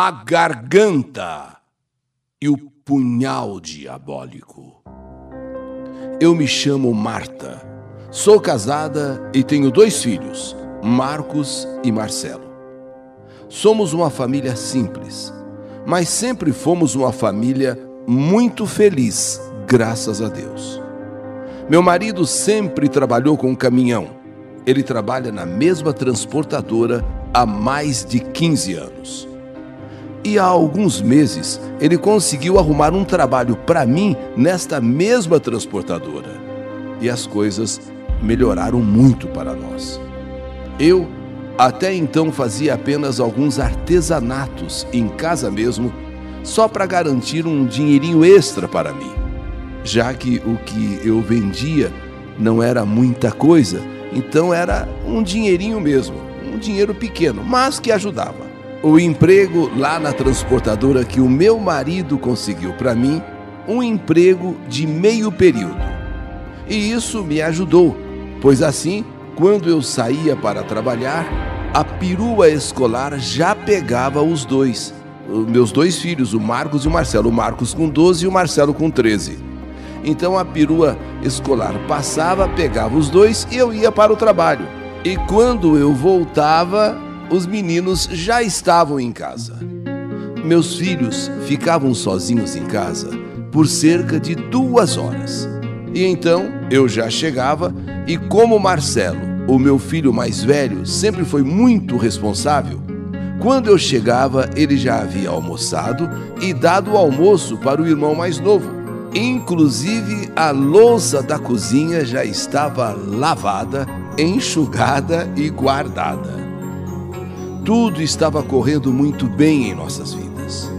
a garganta e o punhal diabólico. Eu me chamo Marta, sou casada e tenho dois filhos, Marcos e Marcelo. Somos uma família simples, mas sempre fomos uma família muito feliz, graças a Deus. Meu marido sempre trabalhou com caminhão. Ele trabalha na mesma transportadora há mais de 15 anos. E há alguns meses ele conseguiu arrumar um trabalho para mim nesta mesma transportadora. E as coisas melhoraram muito para nós. Eu até então fazia apenas alguns artesanatos em casa mesmo, só para garantir um dinheirinho extra para mim, já que o que eu vendia não era muita coisa, então era um dinheirinho mesmo, um dinheiro pequeno, mas que ajudava. O emprego lá na transportadora que o meu marido conseguiu para mim, um emprego de meio período. E isso me ajudou, pois assim, quando eu saía para trabalhar, a perua escolar já pegava os dois, meus dois filhos, o Marcos e o Marcelo, o Marcos com 12 e o Marcelo com 13. Então a perua escolar passava, pegava os dois e eu ia para o trabalho. E quando eu voltava, os meninos já estavam em casa. Meus filhos ficavam sozinhos em casa por cerca de duas horas. E então eu já chegava, e como Marcelo, o meu filho mais velho, sempre foi muito responsável, quando eu chegava, ele já havia almoçado e dado o almoço para o irmão mais novo. Inclusive, a louça da cozinha já estava lavada, enxugada e guardada. Tudo estava correndo muito bem em nossas vidas.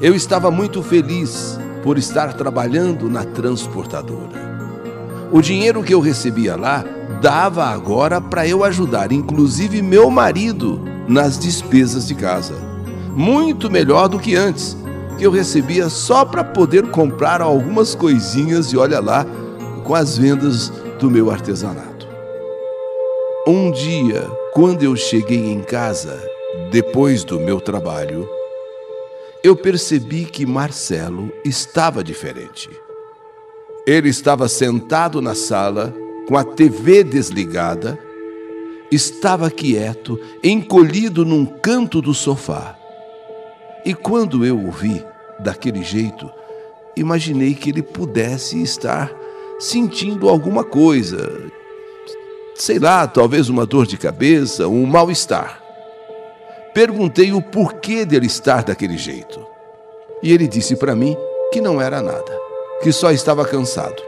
Eu estava muito feliz por estar trabalhando na transportadora. O dinheiro que eu recebia lá dava agora para eu ajudar, inclusive meu marido, nas despesas de casa. Muito melhor do que antes, que eu recebia só para poder comprar algumas coisinhas e olha lá, com as vendas do meu artesanato. Um dia, quando eu cheguei em casa, depois do meu trabalho, eu percebi que Marcelo estava diferente. Ele estava sentado na sala, com a TV desligada, estava quieto, encolhido num canto do sofá. E quando eu o vi daquele jeito, imaginei que ele pudesse estar sentindo alguma coisa. Sei lá, talvez uma dor de cabeça, um mal-estar. Perguntei o porquê dele estar daquele jeito. E ele disse para mim que não era nada, que só estava cansado.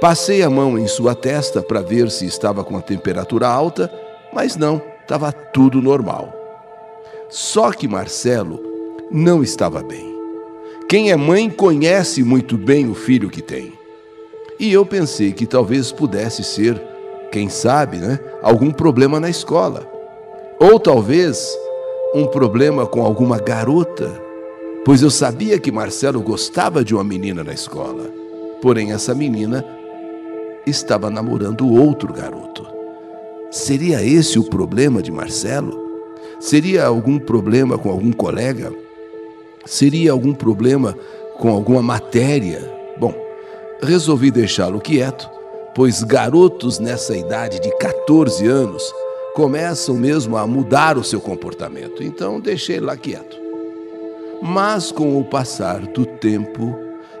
Passei a mão em sua testa para ver se estava com a temperatura alta, mas não, estava tudo normal. Só que Marcelo não estava bem. Quem é mãe conhece muito bem o filho que tem. E eu pensei que talvez pudesse ser, quem sabe, né, algum problema na escola. Ou talvez um problema com alguma garota, pois eu sabia que Marcelo gostava de uma menina na escola. Porém, essa menina estava namorando outro garoto. Seria esse o problema de Marcelo? Seria algum problema com algum colega? Seria algum problema com alguma matéria? Bom, resolvi deixá-lo quieto, pois garotos nessa idade de 14 anos começam mesmo a mudar o seu comportamento. Então deixei lá quieto. Mas com o passar do tempo,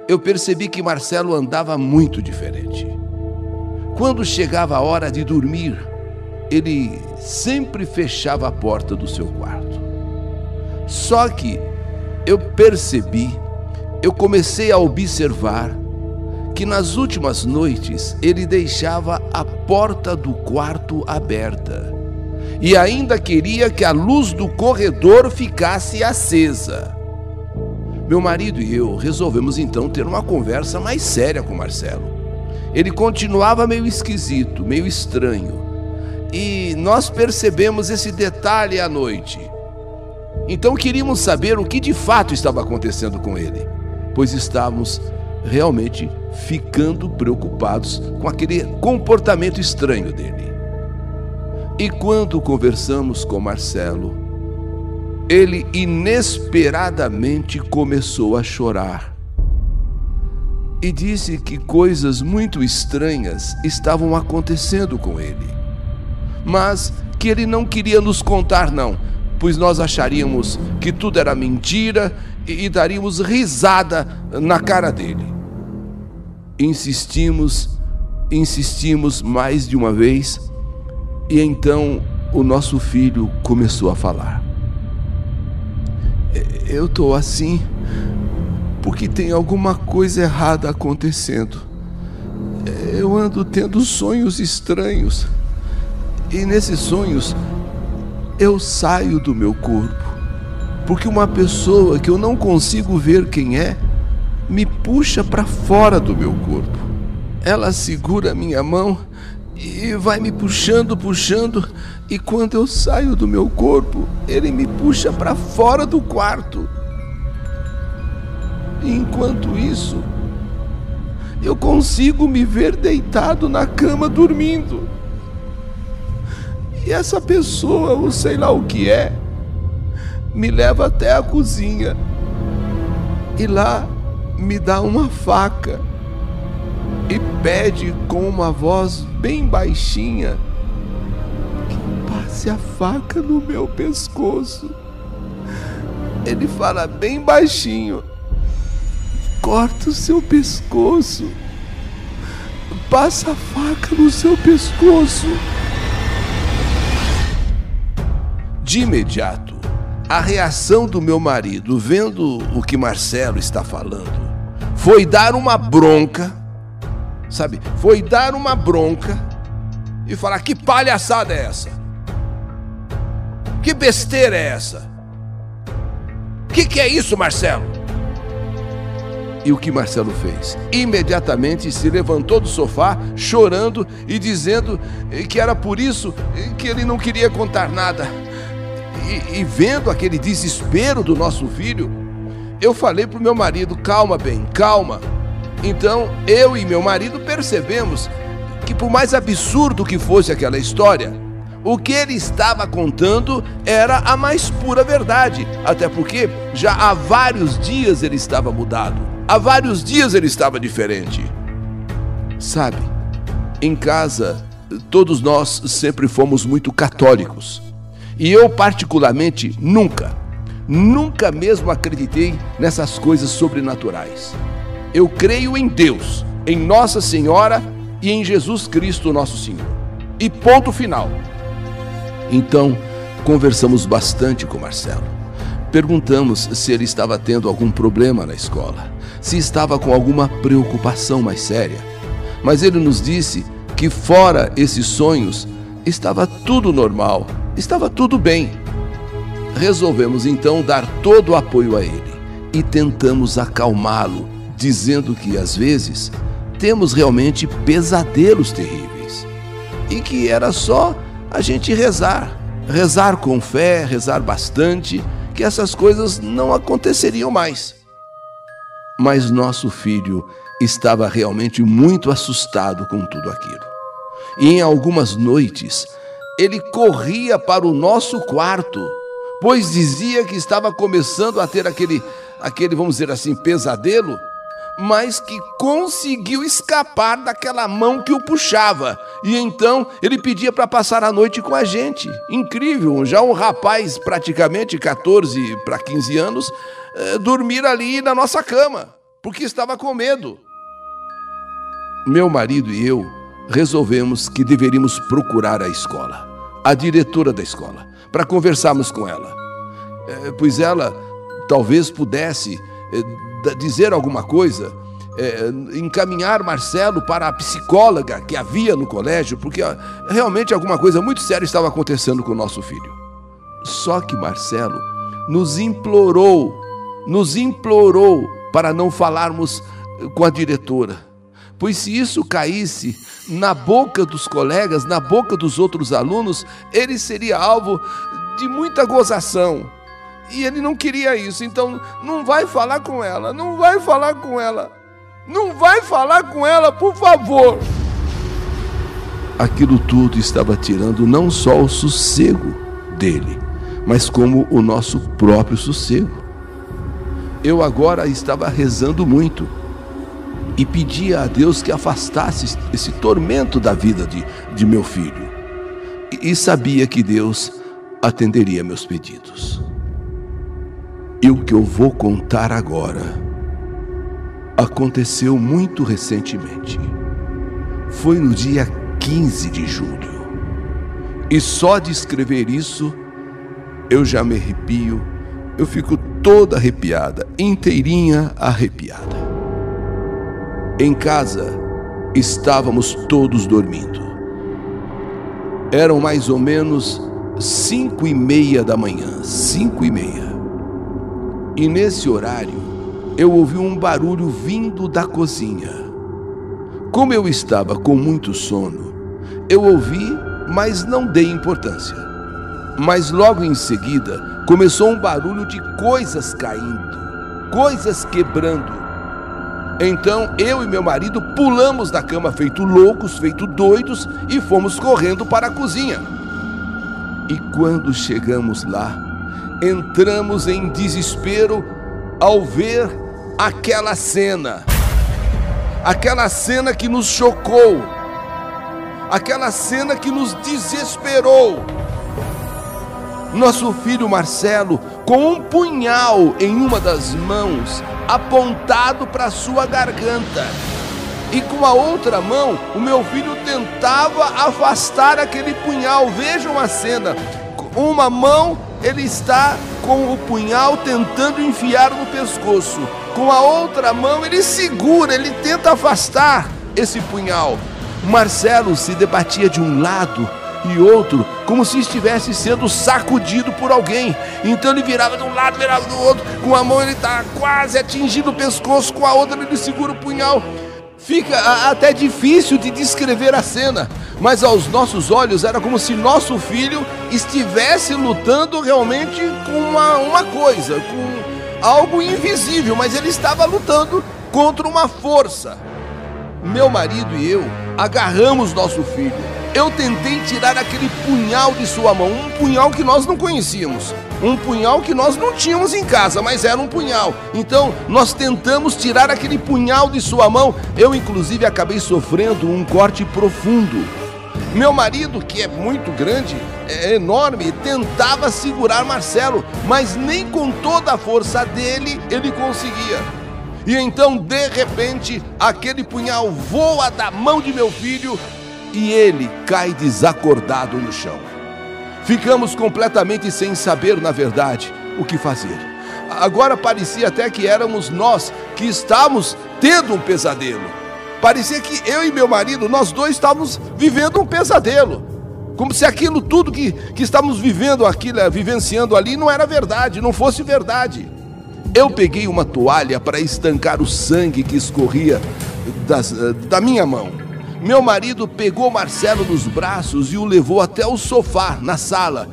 eu percebi que Marcelo andava muito diferente. Quando chegava a hora de dormir, ele sempre fechava a porta do seu quarto. Só que eu percebi, eu comecei a observar que nas últimas noites ele deixava a porta do quarto aberta e ainda queria que a luz do corredor ficasse acesa. Meu marido e eu resolvemos então ter uma conversa mais séria com Marcelo. Ele continuava meio esquisito, meio estranho, e nós percebemos esse detalhe à noite. Então queríamos saber o que de fato estava acontecendo com ele, pois estávamos realmente ficando preocupados com aquele comportamento estranho dele. E quando conversamos com Marcelo, ele inesperadamente começou a chorar. E disse que coisas muito estranhas estavam acontecendo com ele. Mas que ele não queria nos contar, não, pois nós acharíamos que tudo era mentira e, daríamos risada na cara dele. Insistimos, insistimos mais de uma vez, e então o nosso filho começou a falar. Eu tô assim porque tem alguma coisa errada acontecendo. Eu ando tendo sonhos estranhos. E nesses sonhos eu saio do meu corpo. Porque uma pessoa que eu não consigo ver quem é me puxa para fora do meu corpo. Ela segura minha mão e vai me puxando, puxando, e quando eu saio do meu corpo, ele me puxa para fora do quarto. Enquanto isso, eu consigo me ver deitado na cama dormindo. E essa pessoa, ou sei lá o que é, me leva até a cozinha e lá me dá uma faca e pede com uma voz bem baixinha que passe a faca no meu pescoço. Ele fala bem baixinho: corta o seu pescoço, passa a faca no seu pescoço. De imediato, a reação do meu marido, vendo o que Marcelo está falando, foi dar uma bronca sabe? Foi dar uma bronca e falar: que palhaçada é essa? Que besteira é essa? Que que é isso, Marcelo? E o que Marcelo fez? Imediatamente se levantou do sofá, chorando e dizendo que era por isso que ele não queria contar nada. E, vendo aquele desespero do nosso filho, eu falei para o meu marido: calma, bem, calma. Então, eu e meu marido percebemos que, por mais absurdo que fosse aquela história, o que ele estava contando era a mais pura verdade, até porque já há vários dias ele estava mudado, há vários dias ele estava diferente. Sabe, em casa, todos nós sempre fomos muito católicos. E eu, particularmente, nunca, nunca mesmo acreditei nessas coisas sobrenaturais. Eu creio em Deus, em Nossa Senhora e em Jesus Cristo, nosso Senhor. E ponto final. Então, conversamos bastante com Marcelo. Perguntamos se ele estava tendo algum problema na escola, se estava com alguma preocupação mais séria. Mas ele nos disse que, fora esses sonhos, estava tudo normal, estava tudo bem. Resolvemos então dar todo o apoio a ele e tentamos acalmá-lo dizendo que às vezes temos realmente pesadelos terríveis e que era só a gente rezar, rezar com fé, rezar bastante, que essas coisas não aconteceriam mais. Mas nosso filho estava realmente muito assustado com tudo aquilo. E em algumas noites ele corria para o nosso quarto, pois dizia que estava começando a ter aquele, aquele, vamos dizer assim, pesadelo mas que conseguiu escapar daquela mão que o puxava. E então ele pedia para passar a noite com a gente. Incrível, já um rapaz praticamente 14 para 15 anos, eh, dormir ali na nossa cama, porque estava com medo. Meu marido e eu resolvemos que deveríamos procurar a escola, a diretora da escola, para conversarmos com ela. Eh, pois ela talvez pudesse eh, dizer alguma coisa, é, encaminhar Marcelo para a psicóloga que havia no colégio, porque realmente alguma coisa muito séria estava acontecendo com o nosso filho. Só que Marcelo nos implorou, nos implorou para não falarmos com a diretora. Pois se isso caísse na boca dos colegas, na boca dos outros alunos, ele seria alvo de muita gozação e ele não queria isso, então não vai falar com ela, não vai falar com ela, não vai falar com ela, por favor. Aquilo tudo estava tirando não só o sossego dele, mas como o nosso próprio sossego. Eu agora estava rezando muito e pedia a Deus que afastasse esse tormento da vida de, de meu filho. E, e sabia que Deus atenderia meus pedidos. E o que eu vou contar agora aconteceu muito recentemente. Foi no dia 15 de julho. E só de escrever isso, eu já me arrepio, eu fico toda arrepiada, inteirinha arrepiada. Em casa, estávamos todos dormindo. Eram mais ou menos cinco e meia da manhã, cinco e meia. E nesse horário, eu ouvi um barulho vindo da cozinha. Como eu estava com muito sono, eu ouvi, mas não dei importância. Mas logo em seguida começou um barulho de coisas caindo, coisas quebrando. Então eu e meu marido pulamos da cama feito loucos, feito doidos e fomos correndo para a cozinha. E quando chegamos lá, entramos em desespero ao ver aquela cena. Aquela cena que nos chocou. Aquela cena que nos desesperou. Nosso filho Marcelo, com um punhal em uma das mãos, apontado para sua garganta. E com a outra mão, o meu filho tentava afastar aquele punhal. Vejam a cena. Uma mão ele está com o punhal tentando enfiar no pescoço. Com a outra mão ele segura, ele tenta afastar esse punhal. Marcelo se debatia de um lado e outro, como se estivesse sendo sacudido por alguém. Então ele virava de um lado, virava do outro. Com a mão ele está quase atingindo o pescoço, com a outra ele segura o punhal. Fica até difícil de descrever a cena, mas aos nossos olhos era como se nosso filho estivesse lutando realmente com uma, uma coisa, com algo invisível, mas ele estava lutando contra uma força. Meu marido e eu agarramos nosso filho. Eu tentei tirar aquele punhal de sua mão, um punhal que nós não conhecíamos um punhal que nós não tínhamos em casa, mas era um punhal. Então nós tentamos tirar aquele punhal de sua mão. Eu, inclusive, acabei sofrendo um corte profundo. Meu marido, que é muito grande, é enorme, tentava segurar Marcelo, mas nem com toda a força dele ele conseguia. E então, de repente, aquele punhal voa da mão de meu filho e ele cai desacordado no chão. Ficamos completamente sem saber, na verdade, o que fazer. Agora parecia até que éramos nós que estávamos tendo um pesadelo. Parecia que eu e meu marido, nós dois estávamos vivendo um pesadelo. Como se aquilo tudo que, que estávamos vivendo aqui, né, vivenciando ali, não era verdade, não fosse verdade. Eu peguei uma toalha para estancar o sangue que escorria das, da minha mão. Meu marido pegou Marcelo nos braços e o levou até o sofá, na sala.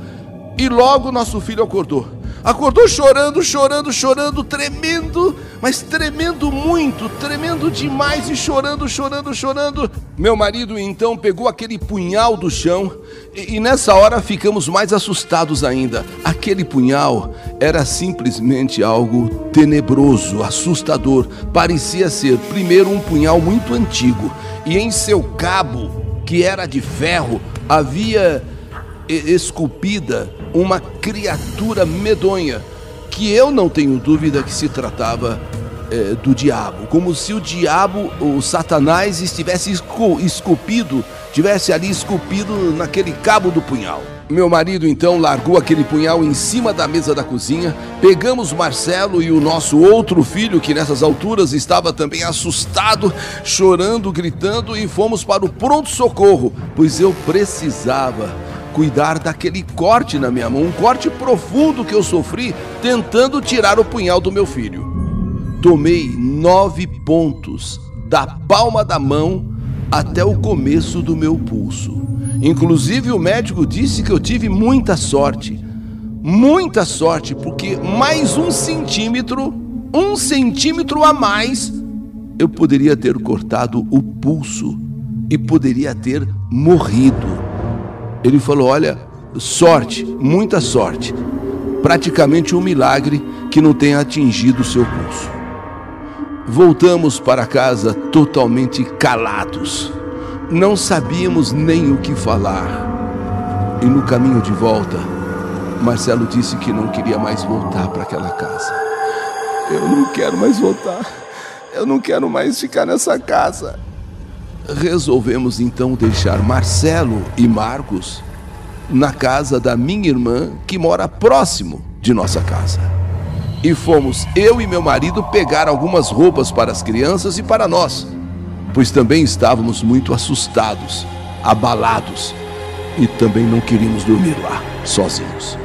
E logo nosso filho acordou. Acordou chorando, chorando, chorando, tremendo, mas tremendo muito, tremendo demais e chorando, chorando, chorando. Meu marido então pegou aquele punhal do chão e, e, nessa hora ficamos mais assustados ainda. Aquele punhal era simplesmente algo tenebroso, assustador. Parecia ser, primeiro, um punhal muito antigo e em seu cabo, que era de ferro, havia esculpida uma criatura medonha, que eu não tenho dúvida que se tratava é, do diabo, como se o diabo, o Satanás, estivesse esculpido, tivesse ali esculpido naquele cabo do punhal. Meu marido então largou aquele punhal em cima da mesa da cozinha. Pegamos Marcelo e o nosso outro filho, que nessas alturas estava também assustado, chorando, gritando, e fomos para o pronto-socorro, pois eu precisava cuidar daquele corte na minha mão, um corte profundo que eu sofri tentando tirar o punhal do meu filho. Tomei nove pontos da palma da mão até o começo do meu pulso. Inclusive, o médico disse que eu tive muita sorte. Muita sorte, porque mais um centímetro, um centímetro a mais, eu poderia ter cortado o pulso e poderia ter morrido. Ele falou: Olha, sorte, muita sorte. praticamente um milagre que não tenha atingido o seu pulso. Voltamos para casa totalmente calados. Não sabíamos nem o que falar. E no caminho de volta, Marcelo disse que não queria mais voltar para aquela casa. Eu não quero mais voltar. Eu não quero mais ficar nessa casa. Resolvemos então deixar Marcelo e Marcos na casa da minha irmã, que mora próximo de nossa casa. E fomos eu e meu marido pegar algumas roupas para as crianças e para nós, pois também estávamos muito assustados, abalados e também não queríamos dormir lá, sozinhos.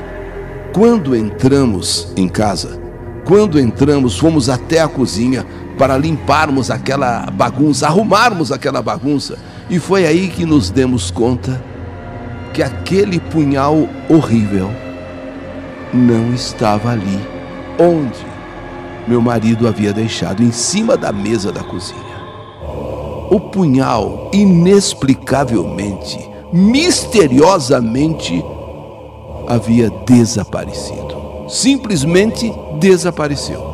Quando entramos em casa, quando entramos, fomos até a cozinha para limparmos aquela bagunça, arrumarmos aquela bagunça, e foi aí que nos demos conta que aquele punhal horrível não estava ali, onde meu marido havia deixado, em cima da mesa da cozinha. O punhal, inexplicavelmente, misteriosamente, havia desaparecido. Simplesmente desapareceu.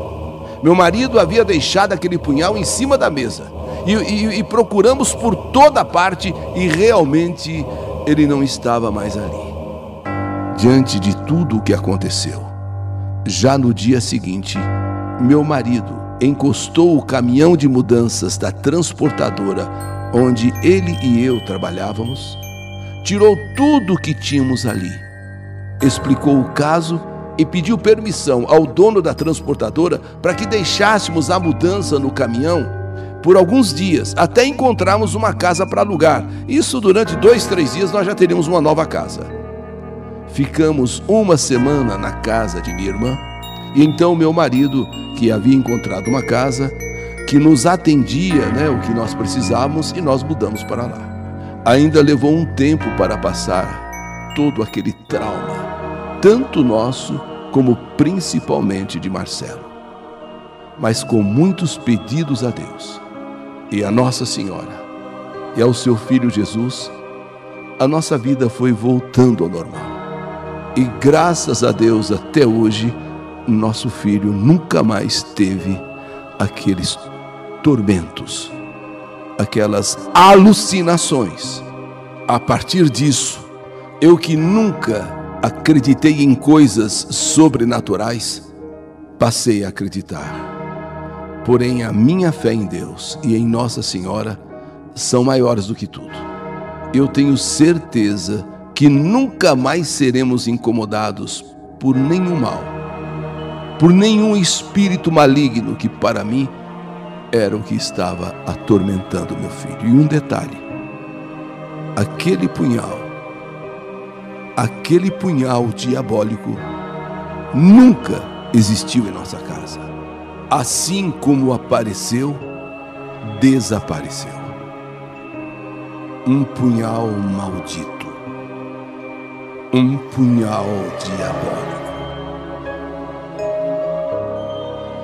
Meu marido havia deixado aquele punhal em cima da mesa. E, e, e procuramos por toda parte e realmente ele não estava mais ali. Diante de tudo o que aconteceu, já no dia seguinte, meu marido encostou o caminhão de mudanças da transportadora onde ele e eu trabalhávamos, tirou tudo o que tínhamos ali, explicou o caso e pediu permissão ao dono da transportadora para que deixássemos a mudança no caminhão por alguns dias, até encontrarmos uma casa para alugar. Isso durante dois, três dias nós já teríamos uma nova casa. Ficamos uma semana na casa de minha irmã, e então meu marido, que havia encontrado uma casa, que nos atendia né, o que nós precisávamos, e nós mudamos para lá. Ainda levou um tempo para passar todo aquele trauma, tanto nosso como principalmente de Marcelo. Mas com muitos pedidos a Deus e a Nossa Senhora e ao seu filho Jesus, a nossa vida foi voltando ao normal. E graças a Deus, até hoje, nosso filho nunca mais teve aqueles tormentos, aquelas alucinações. A partir disso, eu que nunca acreditei em coisas sobrenaturais, passei a acreditar. Porém, a minha fé em Deus e em Nossa Senhora são maiores do que tudo. Eu tenho certeza que nunca mais seremos incomodados por nenhum mal, por nenhum espírito maligno que para mim era o que estava atormentando meu filho. E um detalhe: aquele punhal, aquele punhal diabólico nunca existiu em nossa casa assim como apareceu, desapareceu. Um punhal maldito, um punhal diabólico.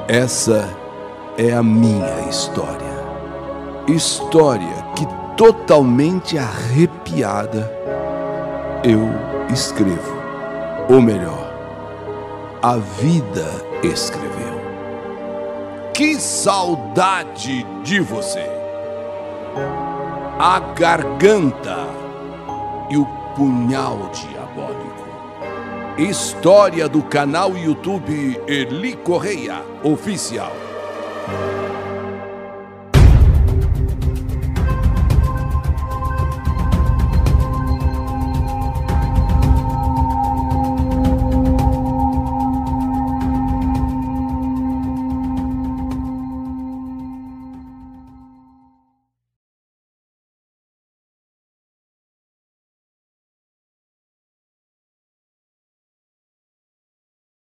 Essa é a minha história. História que totalmente arrepiada eu escrevo. Ou melhor, a vida escreveu. Que saudade de você! A garganta e o punhal diabólico. História do canal YouTube Eli Correia Oficial.